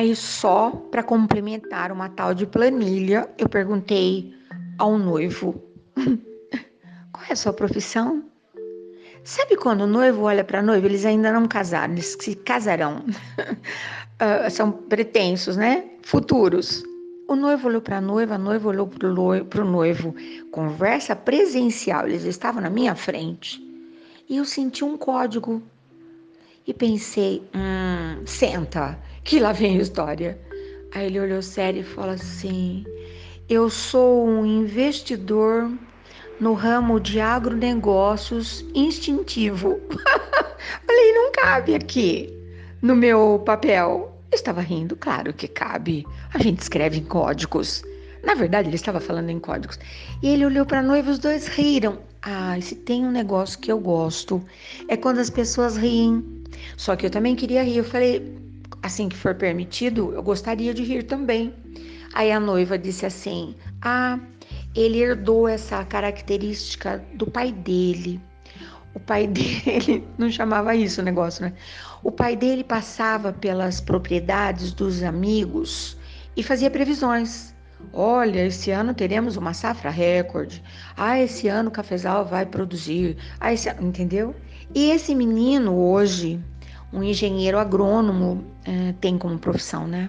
Aí, só para complementar uma tal de planilha, eu perguntei ao noivo: qual é a sua profissão? Sabe quando o noivo olha para a noiva, eles ainda não casaram, eles se casarão. uh, são pretensos, né? Futuros. O noivo olhou para a noiva, a noiva olhou para o noivo. Conversa presencial, eles estavam na minha frente. E eu senti um código. E pensei, hum, senta, que lá vem a história. Aí ele olhou sério e falou assim: Eu sou um investidor no ramo de agronegócios instintivo. Falei, não cabe aqui no meu papel. Eu estava rindo, claro que cabe. A gente escreve em códigos. Na verdade, ele estava falando em códigos. E ele olhou para a noiva, os dois riram. Ah, se tem um negócio que eu gosto, é quando as pessoas riem. Só que eu também queria rir. Eu falei, assim que for permitido, eu gostaria de rir também. Aí a noiva disse assim: Ah, ele herdou essa característica do pai dele. O pai dele não chamava isso o negócio, né? O pai dele passava pelas propriedades dos amigos e fazia previsões. Olha, esse ano teremos uma safra recorde. Ah, esse ano o cafezal vai produzir. Ah, esse entendeu? E esse menino hoje, um engenheiro agrônomo, eh, tem como profissão, né?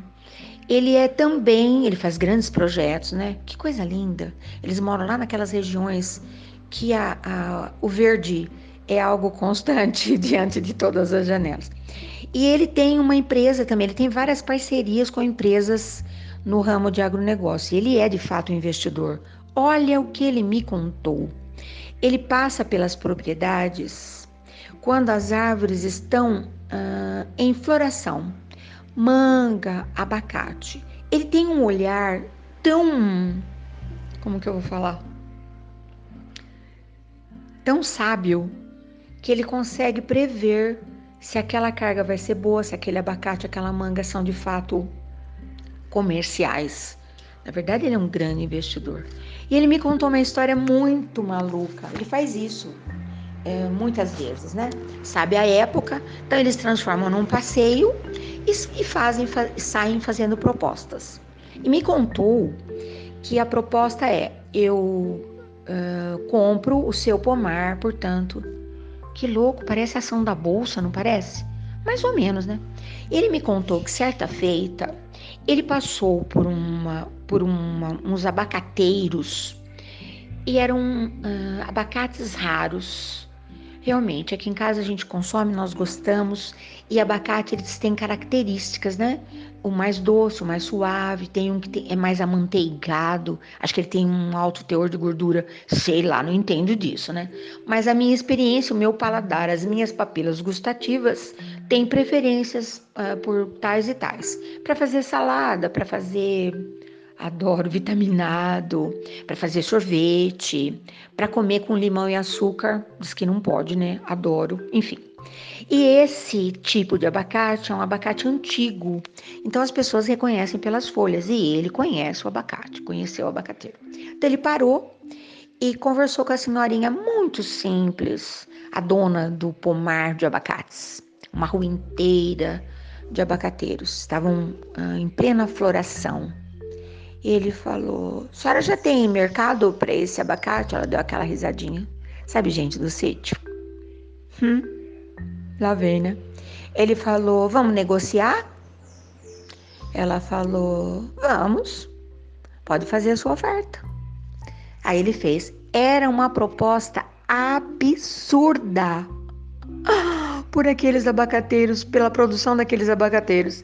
Ele é também, ele faz grandes projetos, né? Que coisa linda. Eles moram lá naquelas regiões que a, a, o verde é algo constante diante de todas as janelas. E ele tem uma empresa também, ele tem várias parcerias com empresas no ramo de agronegócio. Ele é de fato um investidor. Olha o que ele me contou. Ele passa pelas propriedades quando as árvores estão uh, em floração manga, abacate. Ele tem um olhar tão. Como que eu vou falar? Tão sábio que ele consegue prever se aquela carga vai ser boa, se aquele abacate, aquela manga são de fato comerciais. Na verdade, ele é um grande investidor. E ele me contou uma história muito maluca. Ele faz isso é, muitas vezes, né? Sabe a época, então eles transformam num passeio e, e fazem, fa, saem fazendo propostas. E me contou que a proposta é: eu uh, compro o seu pomar, portanto, que louco, parece ação da bolsa, não parece? Mais ou menos, né? Ele me contou que certa feita ele passou por uma, por uma, uns abacateiros e eram uh, abacates raros Realmente, aqui em casa a gente consome, nós gostamos. E abacate, eles têm características, né? O mais doce, o mais suave, tem um que é mais amanteigado. Acho que ele tem um alto teor de gordura. Sei lá, não entendo disso, né? Mas a minha experiência, o meu paladar, as minhas papilas gustativas têm preferências uh, por tais e tais. Para fazer salada, para fazer Adoro vitaminado, para fazer sorvete, para comer com limão e açúcar. Diz que não pode, né? Adoro, enfim. E esse tipo de abacate é um abacate antigo. Então as pessoas reconhecem pelas folhas. E ele conhece o abacate, conheceu o abacateiro. Então ele parou e conversou com a senhorinha muito simples, a dona do pomar de abacates. Uma rua inteira de abacateiros. Estavam ah, em plena floração. Ele falou: A senhora já tem mercado para esse abacate? Ela deu aquela risadinha. Sabe, gente do sítio? Hum, lá vem, né? Ele falou: Vamos negociar? Ela falou: Vamos, pode fazer a sua oferta. Aí ele fez. Era uma proposta absurda por aqueles abacateiros, pela produção daqueles abacateiros.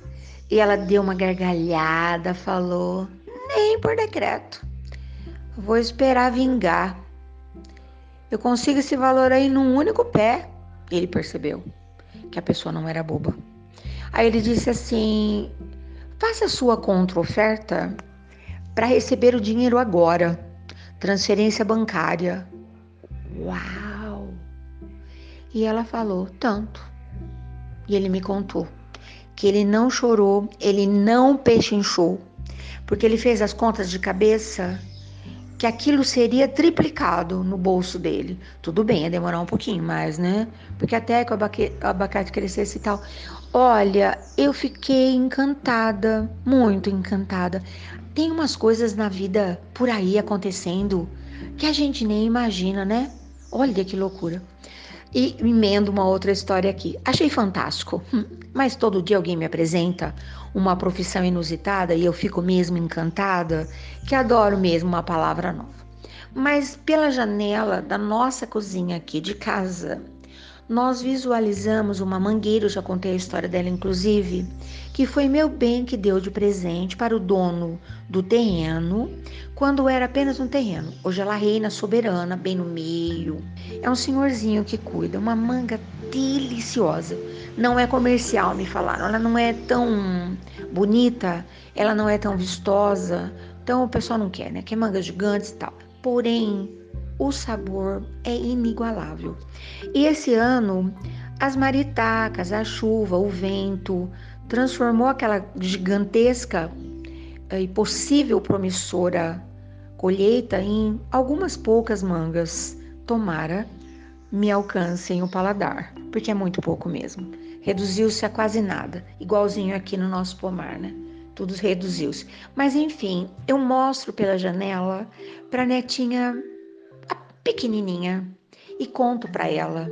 E ela deu uma gargalhada, falou: nem por decreto. Vou esperar vingar. Eu consigo esse valor aí num único pé. Ele percebeu que a pessoa não era boba. Aí ele disse assim: faça a sua contra-oferta para receber o dinheiro agora. Transferência bancária. Uau! E ela falou: tanto. E ele me contou que ele não chorou, ele não pechinchou porque ele fez as contas de cabeça que aquilo seria triplicado no bolso dele. Tudo bem, ia demorar um pouquinho mais, né? Porque até que o abacate crescesse e tal. Olha, eu fiquei encantada, muito encantada. Tem umas coisas na vida por aí acontecendo que a gente nem imagina, né? Olha que loucura. E emendo uma outra história aqui. Achei fantástico, hum, mas todo dia alguém me apresenta uma profissão inusitada e eu fico mesmo encantada, que adoro mesmo uma palavra nova. Mas pela janela da nossa cozinha aqui de casa, nós visualizamos uma mangueira, eu já contei a história dela inclusive, que foi meu bem que deu de presente para o dono do terreno, quando era apenas um terreno. Hoje ela reina soberana, bem no meio. É um senhorzinho que cuida, uma manga deliciosa. Não é comercial, me falaram. Ela não é tão bonita, ela não é tão vistosa. Então o pessoal não quer, né? Quer mangas gigantes e tal. Porém, o sabor é inigualável. E esse ano, as maritacas, a chuva, o vento, transformou aquela gigantesca eh, e possível promissora colheita em algumas poucas mangas. Tomara me alcancem o paladar, porque é muito pouco mesmo. Reduziu-se a quase nada, igualzinho aqui no nosso pomar, né? Tudo reduziu-se. Mas enfim, eu mostro pela janela para netinha pequenininha e conto para ela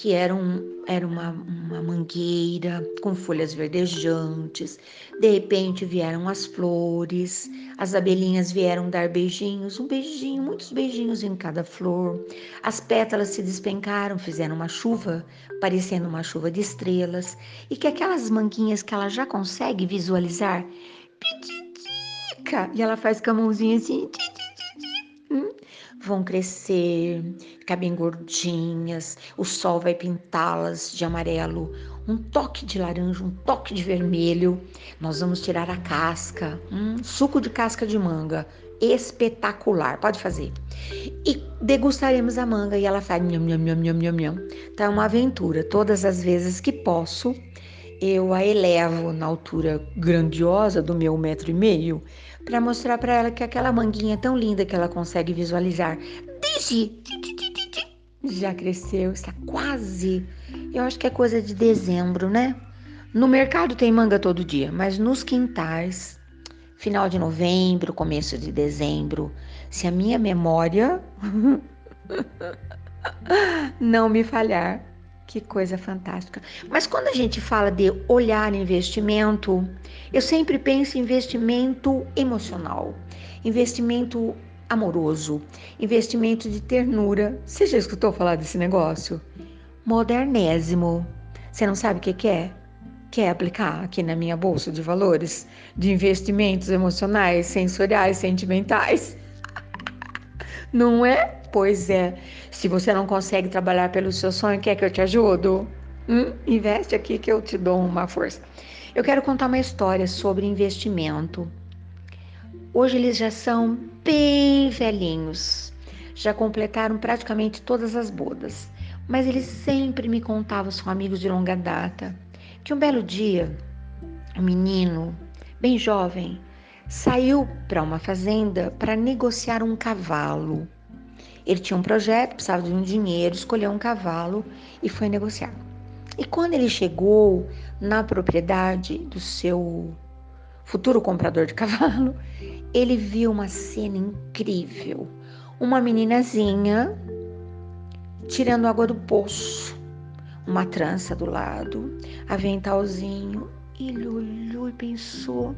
que era, um, era uma, uma mangueira com folhas verdejantes. De repente vieram as flores, as abelhinhas vieram dar beijinhos, um beijinho, muitos beijinhos em cada flor. As pétalas se despencaram, fizeram uma chuva, parecendo uma chuva de estrelas, e que aquelas manguinhas que ela já consegue visualizar, pititica, e ela faz com a mãozinha assim, hum, vão crescer, ficar bem gordinhas, o sol vai pintá-las de amarelo, um toque de laranja, um toque de vermelho. Nós vamos tirar a casca, um suco de casca de manga, espetacular, pode fazer. E degustaremos a manga e ela faz nham, nham, nham, nham, nham, nham. Tá uma aventura, todas as vezes que posso, eu a elevo na altura grandiosa do meu metro e meio para mostrar para ela que aquela manguinha tão linda que ela consegue visualizar desde já cresceu, está quase. Eu acho que é coisa de dezembro, né? No mercado tem manga todo dia, mas nos quintais, final de novembro, começo de dezembro, se a minha memória não me falhar, que coisa fantástica. Mas quando a gente fala de olhar investimento, eu sempre penso em investimento emocional, investimento amoroso, investimento de ternura. Você já escutou falar desse negócio? Modernésimo. Você não sabe o que é? Quer aplicar aqui na minha bolsa de valores de investimentos emocionais, sensoriais, sentimentais? Não é? Pois é, se você não consegue trabalhar pelo seu sonho, quer que eu te ajudo? Hum? Investe aqui que eu te dou uma força. Eu quero contar uma história sobre investimento. Hoje eles já são bem velhinhos, já completaram praticamente todas as bodas, mas eles sempre me contavam, são amigos de longa data, que um belo dia, um menino, bem jovem, saiu para uma fazenda para negociar um cavalo. Ele tinha um projeto, precisava de um dinheiro, escolheu um cavalo e foi negociar. E quando ele chegou na propriedade do seu futuro comprador de cavalo, ele viu uma cena incrível. Uma meninazinha tirando água do poço, uma trança do lado, aventalzinho. Ele olhou e pensou: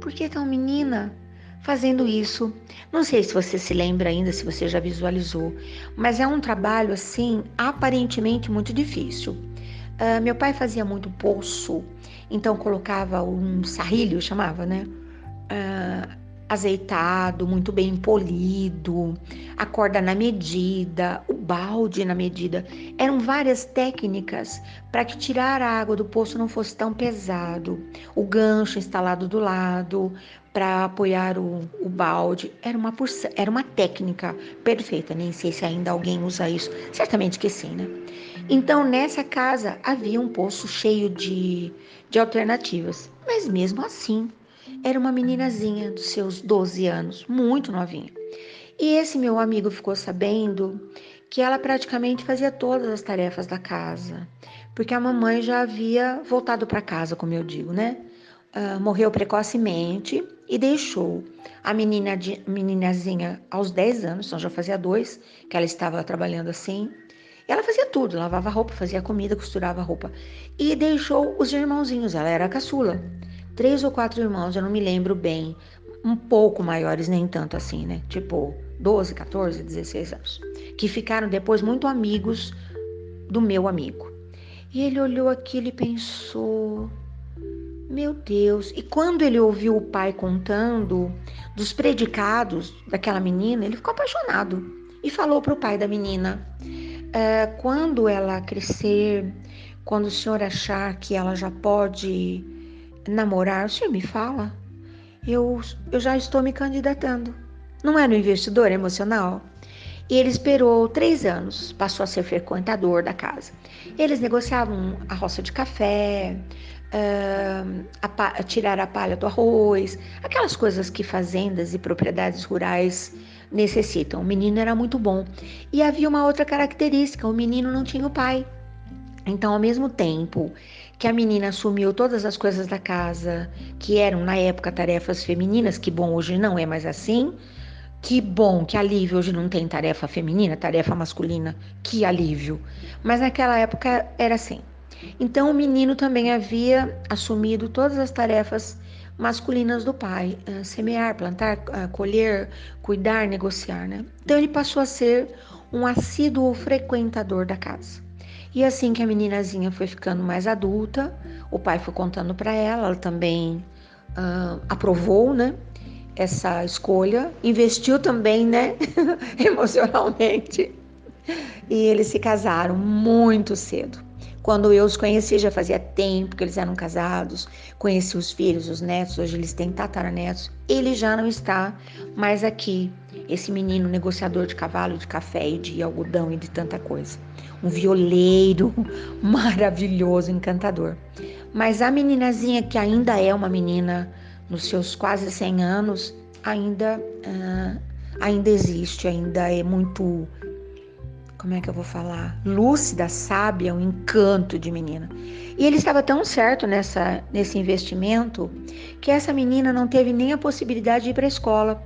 por que é uma menina? Fazendo isso. Não sei se você se lembra ainda, se você já visualizou, mas é um trabalho assim aparentemente muito difícil. Uh, meu pai fazia muito poço, então colocava um sarrilho, chamava, né? Uh, azeitado, muito bem polido, a corda na medida, o balde na medida. Eram várias técnicas para que tirar a água do poço não fosse tão pesado. O gancho instalado do lado para apoiar o, o, balde. Era uma, era uma técnica perfeita. Nem sei se ainda alguém usa isso. Certamente que sim, né? Então, nessa casa havia um poço cheio de, de alternativas. Mas mesmo assim, era uma meninazinha dos seus 12 anos, muito novinha. E esse meu amigo ficou sabendo que ela praticamente fazia todas as tarefas da casa, porque a mamãe já havia voltado para casa, como eu digo, né? Uh, morreu precocemente e deixou a menina de, meninazinha aos 10 anos, então já fazia dois que ela estava trabalhando assim. Ela fazia tudo, lavava roupa, fazia comida, costurava roupa. E deixou os irmãozinhos, ela era a caçula. Três ou quatro irmãos, eu não me lembro bem, um pouco maiores, nem tanto assim, né? Tipo 12, 14, 16 anos. Que ficaram depois muito amigos do meu amigo. E ele olhou aquilo e pensou: meu Deus! E quando ele ouviu o pai contando dos predicados daquela menina, ele ficou apaixonado e falou para o pai da menina: é, quando ela crescer, quando o senhor achar que ela já pode namorar, o senhor me fala. Eu, eu já estou me candidatando. Não é no investidor emocional? E ele esperou três anos, passou a ser frequentador da casa. Eles negociavam a roça de café, uh, a, tirar a palha do arroz, aquelas coisas que fazendas e propriedades rurais necessitam. O menino era muito bom. E havia uma outra característica: o menino não tinha o pai. Então, ao mesmo tempo que a menina assumiu todas as coisas da casa, que eram na época tarefas femininas, que bom, hoje não é mais assim. Que bom, que alívio, hoje não tem tarefa feminina, tarefa masculina, que alívio. Mas naquela época era assim. Então o menino também havia assumido todas as tarefas masculinas do pai: uh, semear, plantar, uh, colher, cuidar, negociar. Né? Então ele passou a ser um assíduo frequentador da casa. E assim que a meninazinha foi ficando mais adulta, o pai foi contando para ela, ela também aprovou, né? Essa escolha, investiu também, né? Emocionalmente. E eles se casaram muito cedo. Quando eu os conheci, já fazia tempo que eles eram casados, conheci os filhos, os netos, hoje eles têm tataranetos. Ele já não está mais aqui, esse menino negociador de cavalo, de café e de algodão e de tanta coisa. Um violeiro maravilhoso, encantador. Mas a meninazinha, que ainda é uma menina nos seus quase 100 anos, ainda, uh, ainda existe, ainda é muito como é que eu vou falar? Lúcida, sábia, um encanto de menina. E ele estava tão certo nessa, nesse investimento que essa menina não teve nem a possibilidade de ir para a escola.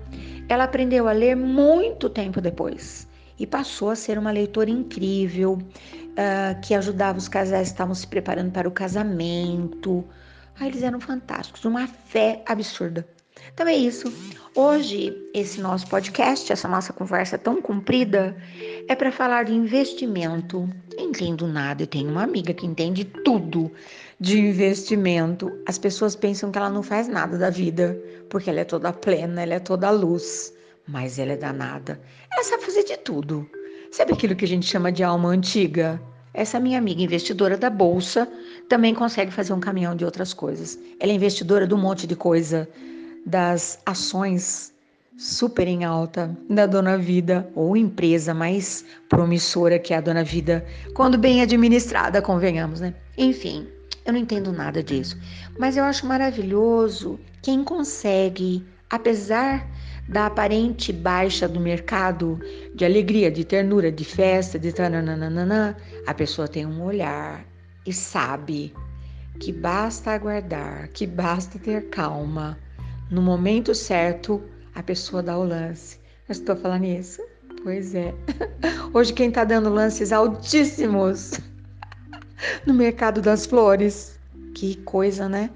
Ela aprendeu a ler muito tempo depois e passou a ser uma leitora incrível, uh, que ajudava os casais que estavam se preparando para o casamento. Ah, eles eram fantásticos, uma fé absurda. Então é isso. Hoje, esse nosso podcast, essa nossa conversa tão comprida, é para falar de investimento. Não entendo nada, eu tenho uma amiga que entende tudo de investimento. As pessoas pensam que ela não faz nada da vida, porque ela é toda plena, ela é toda luz, mas ela é danada. Ela sabe fazer de tudo. Sabe aquilo que a gente chama de alma antiga? Essa minha amiga investidora da bolsa também consegue fazer um caminhão de outras coisas. Ela é investidora de um monte de coisa das ações super em alta da Dona Vida ou empresa mais promissora que é a Dona Vida, quando bem administrada, convenhamos, né? Enfim, eu não entendo nada disso, mas eu acho maravilhoso quem consegue, apesar da aparente baixa do mercado de alegria, de ternura, de festa, de tananana, a pessoa tem um olhar e sabe que basta aguardar, que basta ter calma no momento certo, a pessoa dá o lance. Eu estou falando isso? Pois é. Hoje quem está dando lances altíssimos no mercado das flores. Que coisa, né?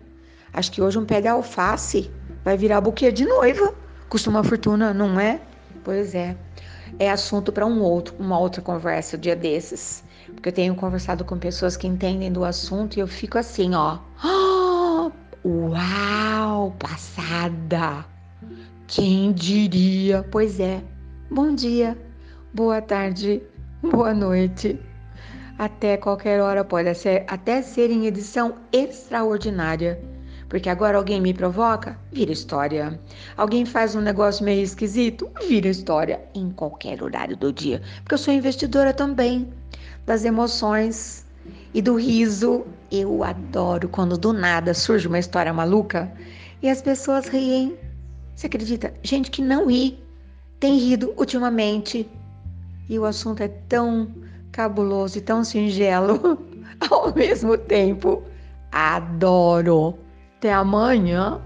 Acho que hoje um pé de alface vai virar buquê de noiva. Custa uma fortuna, não é? Pois é. É assunto para um outro, uma outra conversa, um dia desses. Porque eu tenho conversado com pessoas que entendem do assunto e eu fico assim, ó. Uau, passada! Quem diria? Pois é. Bom dia, boa tarde, boa noite. Até qualquer hora pode ser, até ser em edição extraordinária. Porque agora alguém me provoca, vira história. Alguém faz um negócio meio esquisito, vira história em qualquer horário do dia. Porque eu sou investidora também das emoções e do riso. Eu adoro quando do nada surge uma história maluca e as pessoas riem. Você acredita? Gente que não ri tem rido ultimamente. E o assunto é tão cabuloso e tão singelo. ao mesmo tempo adoro. Até amanhã.